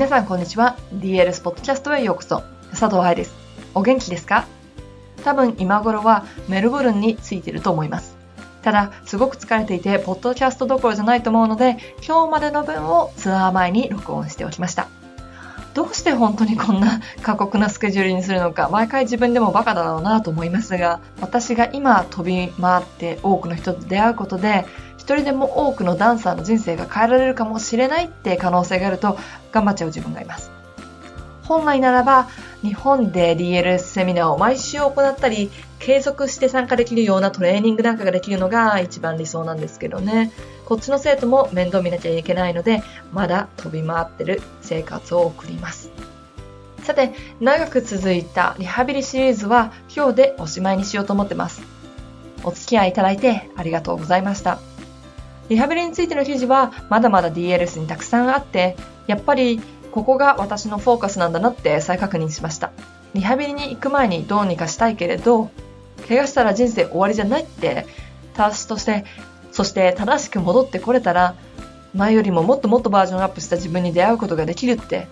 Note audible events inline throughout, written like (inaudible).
皆さんこんにちは。DLS ポッドキャストへようこそ。佐藤愛です。お元気ですか？多分今頃はメルボルンについてると思います。ただ、すごく疲れていて、ポッドキャストどころじゃないと思うので、今日までの分をツアー前に録音しておきました。どうして本当にこんな過酷なスケジュールにするのか、毎回自分でもバカだろうなと思いますが、私が今飛び回って多くの人と出会うことで、一人でも多くのダンサーの人生が変えられるかもしれないって可能性があると頑張っちゃう自分がいます。本来ならば日本で DLS セミナーを毎週行ったり継続して参加できるようなトレーニングなんかができるのが一番理想なんですけどね。こっちの生徒も面倒見なきゃいけないのでまだ飛び回ってる生活を送ります。さて長く続いたリハビリシリーズは今日でおしまいにしようと思ってます。お付き合いいただいてありがとうございました。リハビリについての記事はまだまだ DLS にたくさんあってやっぱりここが私のフォーカスなんだなって再確認しました。リハビリに行く前にどうにかしたいけれど、怪我したら人生終わりじゃないって、私として、そして正しく戻ってこれたら、前よりももっともっとバージョンアップした自分に出会うことができるって。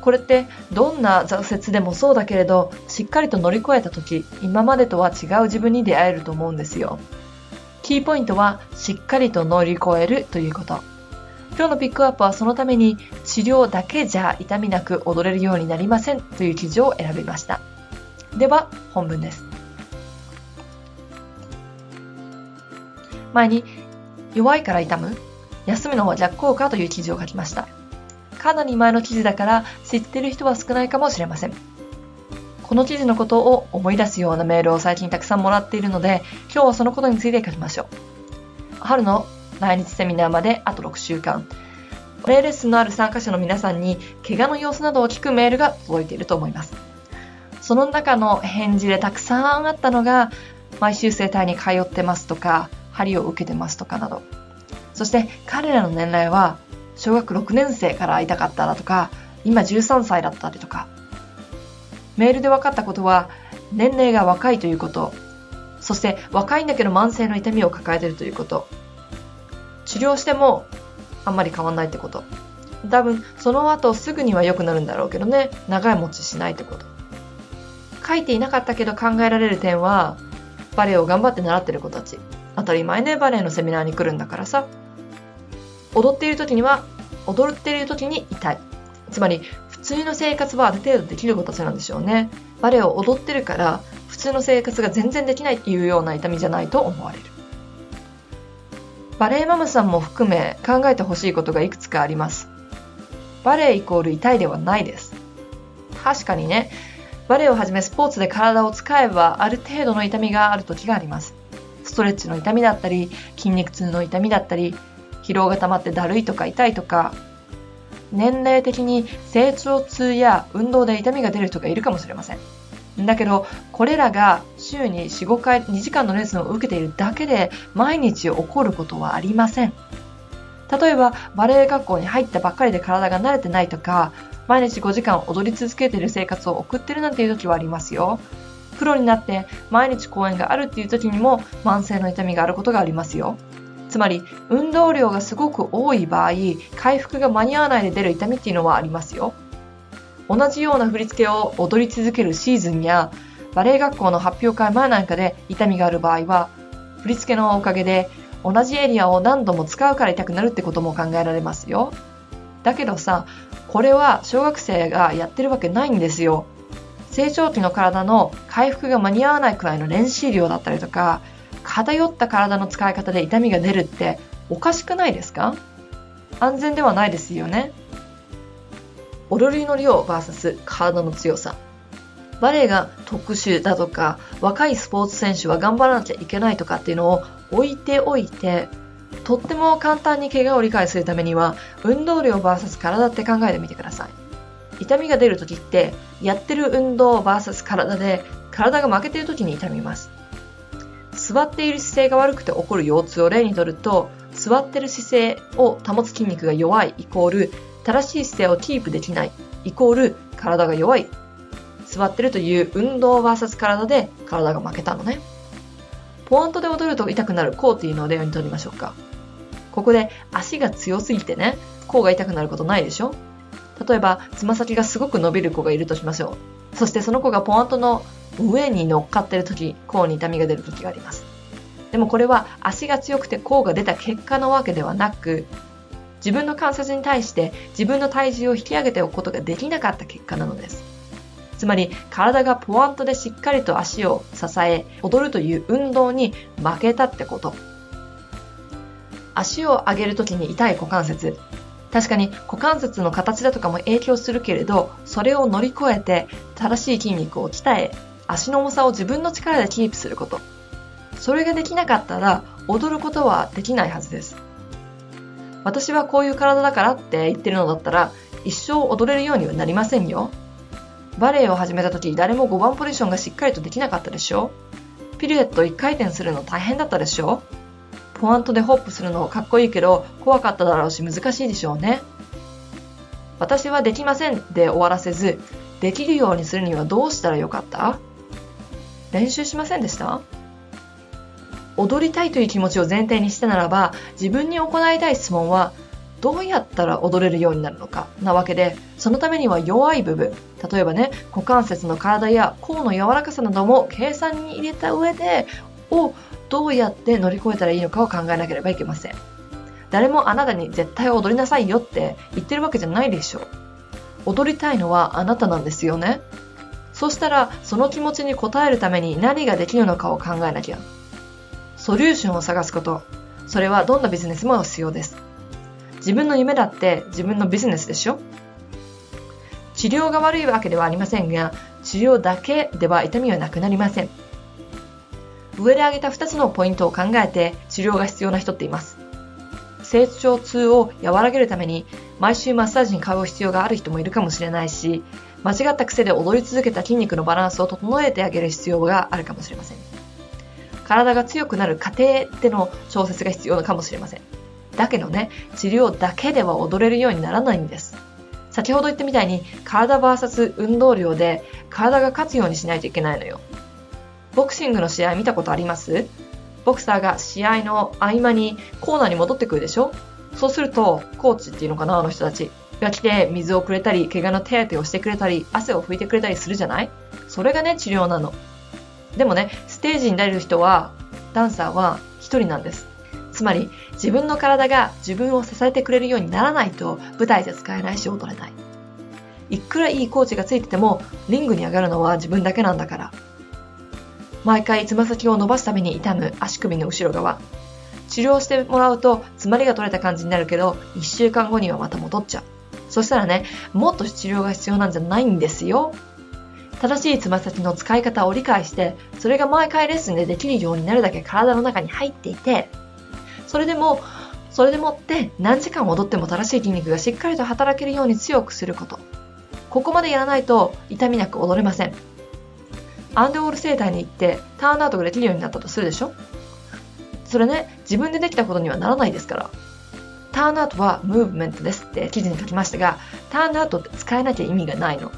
これってどんな挫折でもそうだけれど、しっかりと乗り越えた時、今までとは違う自分に出会えると思うんですよ。キーポイントはしっかりと乗り越えるということ。今日のピックアップはそのために治療だけじゃ痛みなく踊れるようになりませんという記事を選びました。では本文です。前に弱いから痛む休むのは逆効果という記事を書きました。かなり前の記事だから知ってる人は少ないかもしれません。この記事のことを思い出すようなメールを最近たくさんもらっているので、今日はそのことについて書きましょう。春の来日セミナーまであと6週間。レーレッスのある参加者の皆さんに怪我の様子などを聞くメールが届いていると思います。その中の返事でたくさんあったのが、毎週整体に通ってますとか、針を受けてますとかなど。そして彼らの年齢は、小学6年生から会いたかっただとか、今13歳だったりとか。メールで分かったことは、年齢が若いということ、そして若いんだけど慢性の痛みを抱えているということ、治療してもあんまり変わんないってこと。多分その後すぐには良くなるんだろうけどね、長い持ちしないってこと。書いていなかったけど考えられる点は、バレエを頑張って習ってる子たち。当たり前ね、バレエのセミナーに来るんだからさ。踊っている時には、踊っている時に痛い。つまり、普通の生活はある程度できる子たちなんでしょうね。バレエを踊ってるから、普通の生活が全然できないっていうような痛みじゃないと思われる。バレエマムさんも含め考えてほしいことがいくつかあります。バレエイコール痛いではないです。確かにね、バレエをはじめスポーツで体を使えばある程度の痛みがある時があります。ストレッチの痛みだったり、筋肉痛の痛みだったり、疲労が溜まってだるいとか痛いとか、年齢的に成長痛や運動で痛みが出る人がいるかもしれません。だけど、これらが週に4、5回2時間のレッスンを受けているだけで毎日起こることはありません。例えば、バレエ学校に入ったばっかりで体が慣れてないとか、毎日5時間踊り続けている生活を送ってるなんていう時はありますよ。プロになって毎日公演があるっていう時にも慢性の痛みがあることがありますよ。つまり、運動量がすごく多い場合、回復が間に合わないで出る痛みっていうのはありますよ。同じような振り付けを踊り続けるシーズンやバレエ学校の発表会前なんかで痛みがある場合は振り付けのおかげで同じエリアを何度も使うから痛くなるってことも考えられますよ。だけどさ、これは小学生がやってるわけないんですよ。成長期の体の回復が間に合わないくらいの練習量だったりとか、偏った体の使い方で痛みが出るっておかしくないですか？安全ではないですよね。踊りの量 VS 体の強さ。バレエが特殊だとか、若いスポーツ選手は頑張らなきゃいけないとかっていうのを置いておいて、とっても簡単に怪我を理解するためには、運動量 VS 体って考えてみてください。痛みが出るときって、やってる運動 VS 体で、体が負けてるときに痛みます。座っている姿勢が悪くて起こる腰痛を例にとると、座ってる姿勢を保つ筋肉が弱いイコール正しい姿勢をキープできないイコール体が弱い。座ってるという運動 VS 体で体が負けたのね。ポワントで踊ると痛くなる甲っていうのを例にとりましょうか。ここで足が強すぎてね甲が痛くなることないでしょ？例えば、つま先がすごく伸びる子がいるとしましょう。そしてその子がポワントの上に乗っかってる時、甲に痛みが出る時があります。でもこれは足が強くて甲が出た結果のわけではなく、自分の関節に対して自分の体重を引き上げておくことができなかった結果なのです。つまり体がポワントでしっかりと足を支え踊るという運動に負けたってこと。足を上げるときに痛い股関節。確かに股関節の形だとかも影響するけれど、それを乗り越えて正しい筋肉を鍛え、足の重さを自分の力でキープすること。それができなかったら踊ることはできないはずです。私はこういう体だからって言ってるのだったら一生踊れるようにはなりませんよ。バレエを始めた時誰も5番ポジションがしっかりとできなかったでしょピルエット1回転するの大変だったでしょポワントでホップするのかっこいいけど怖かっただろうし難しいでしょうね。私はできませんで終わらせず、できるようにするにはどうしたらよかった？練習しませんでした？踊りたいという気持ちを前提にしたならば、自分に行いたい質問は、どうやったら踊れるようになるのか？なわけで、そのためには弱い部分、例えばね、股関節の体や甲の柔らかさなども計算に入れた上で、をどうやって乗り越えたらいいのかを考えなければいけません。誰もあなたに絶対踊りなさいよって言ってるわけじゃないでしょう。踊りたいのはあなたなんですよね。そしたら、その気持ちに応えるために何ができるのかを考えなきゃ。ソリューションを探すこと。それはどんなビジネスも必要です。自分の夢だって自分のビジネスでしょ治療が悪いわけではありませんが、治療だけでは痛みはなくなりません。上で挙げた2つのポイントを考えて治療が必要な人っています。成長痛を和らげるために毎週マッサージに通う必要がある人もいるかもしれないし、間違った癖で踊り続けた筋肉のバランスを整えてあげる必要があるかもしれません。体が強くなる過程での調節が必要かもしれません。だけどね、治療だけでは踊れるようにならないんです。先ほど言ったみたいに体 VS 運動量で体が勝つようにしないといけないのよ。ボクシングの試合見たことあります？ボクサーが試合の合間にコーナーに戻ってくるでしょ？そうすると、コーチっていうのかな、あの人たちが来て水をくれたり、怪我の手当てをしてくれたり、汗を拭いてくれたりするじゃない？それがね、治療なの。でもね、ステージに出る人は、ダンサーは一人なんです。つまり、自分の体が自分を支えてくれるようにならないと、舞台で使えないし踊れない。いくらいいコーチがついてても、リングに上がるのは自分だけなんだから。毎回つま先を伸ばすために痛む足首の後ろ側。治療してもらうと、詰まりが取れた感じになるけど、1週間後にはまた戻っちゃう。そしたらね、もっと治療が必要なんじゃないんですよ。正しいつま先の使い方を理解して、それが毎回レッスンでできるようになるだけ体の中に入っていて、それでも、それでもって何時間踊っても正しい筋肉がしっかりと働けるように強くすること。ここまでやらないと痛みなく踊れません。アンデオール生態に行ってターンアウトができるようになったとするでしょ？それね、自分でできたことにはならないですから。ターンアウトはムーブメントですって記事に書きましたが、ターンアウトって使えなきゃ意味がないの。っ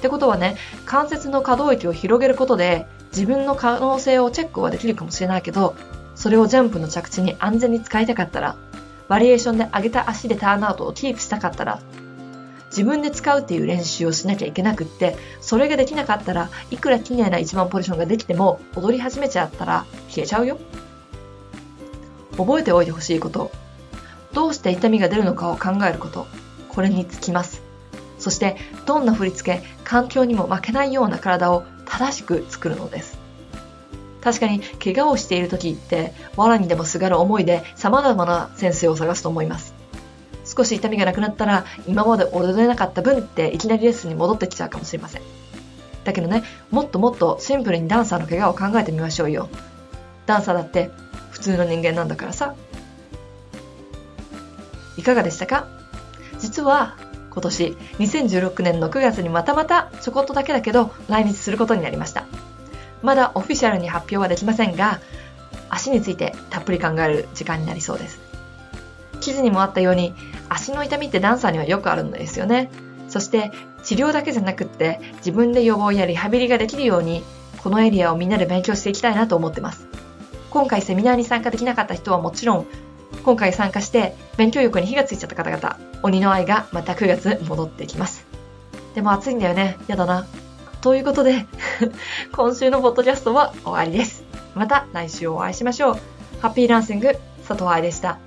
てことはね、関節の可動域を広げることで自分の可能性をチェックはできるかもしれないけど、それをジャンプの着地に安全に使いたかったら、バリエーションで上げた足でターンアウトをキープしたかったら、自分で使うっていう練習をしなきゃいけなくって、それができなかったらいくら綺麗な一番ポジションができても踊り始めちゃったら消えちゃうよ。覚えておいてほしいこと。どうして痛みが出るのかを考えること。これにつきます。そしてどんな振り付け、環境にも負けないような体を正しく作るのです。確かに怪我をしている時って藁にでもすがる思いで様々な先生を探すと思います。少し痛みがなくなったら今まで踊れなかった分っていきなりレッスンに戻ってきちゃうかもしれません。だけどね、もっともっとシンプルにダンサーの怪我を考えてみましょうよ。ダンサーだって通の人間なんだからさ。いかがでしたか？実は今年2016年の9月にまたまたちょこっとだけだけど来日することになりました。まだオフィシャルに発表はできませんが、足についてたっぷり考える時間になりそうです。記事にもあったように、足の痛みってダンサーにはよくあるんですよね。そして治療だけじゃなくって自分で予防やリハビリができるように、このエリアをみんなで勉強していきたいなと思ってます。今回セミナーに参加できなかった人はもちろん、今回参加して勉強欲に火がついちゃった方々、鬼の愛がまた9月戻ってきます。でも暑いんだよね。やだな。ということで (laughs) 今週のポッドキャストは終わりです。また来週お会いしましょう。ハッピーランシング、佐藤愛でした。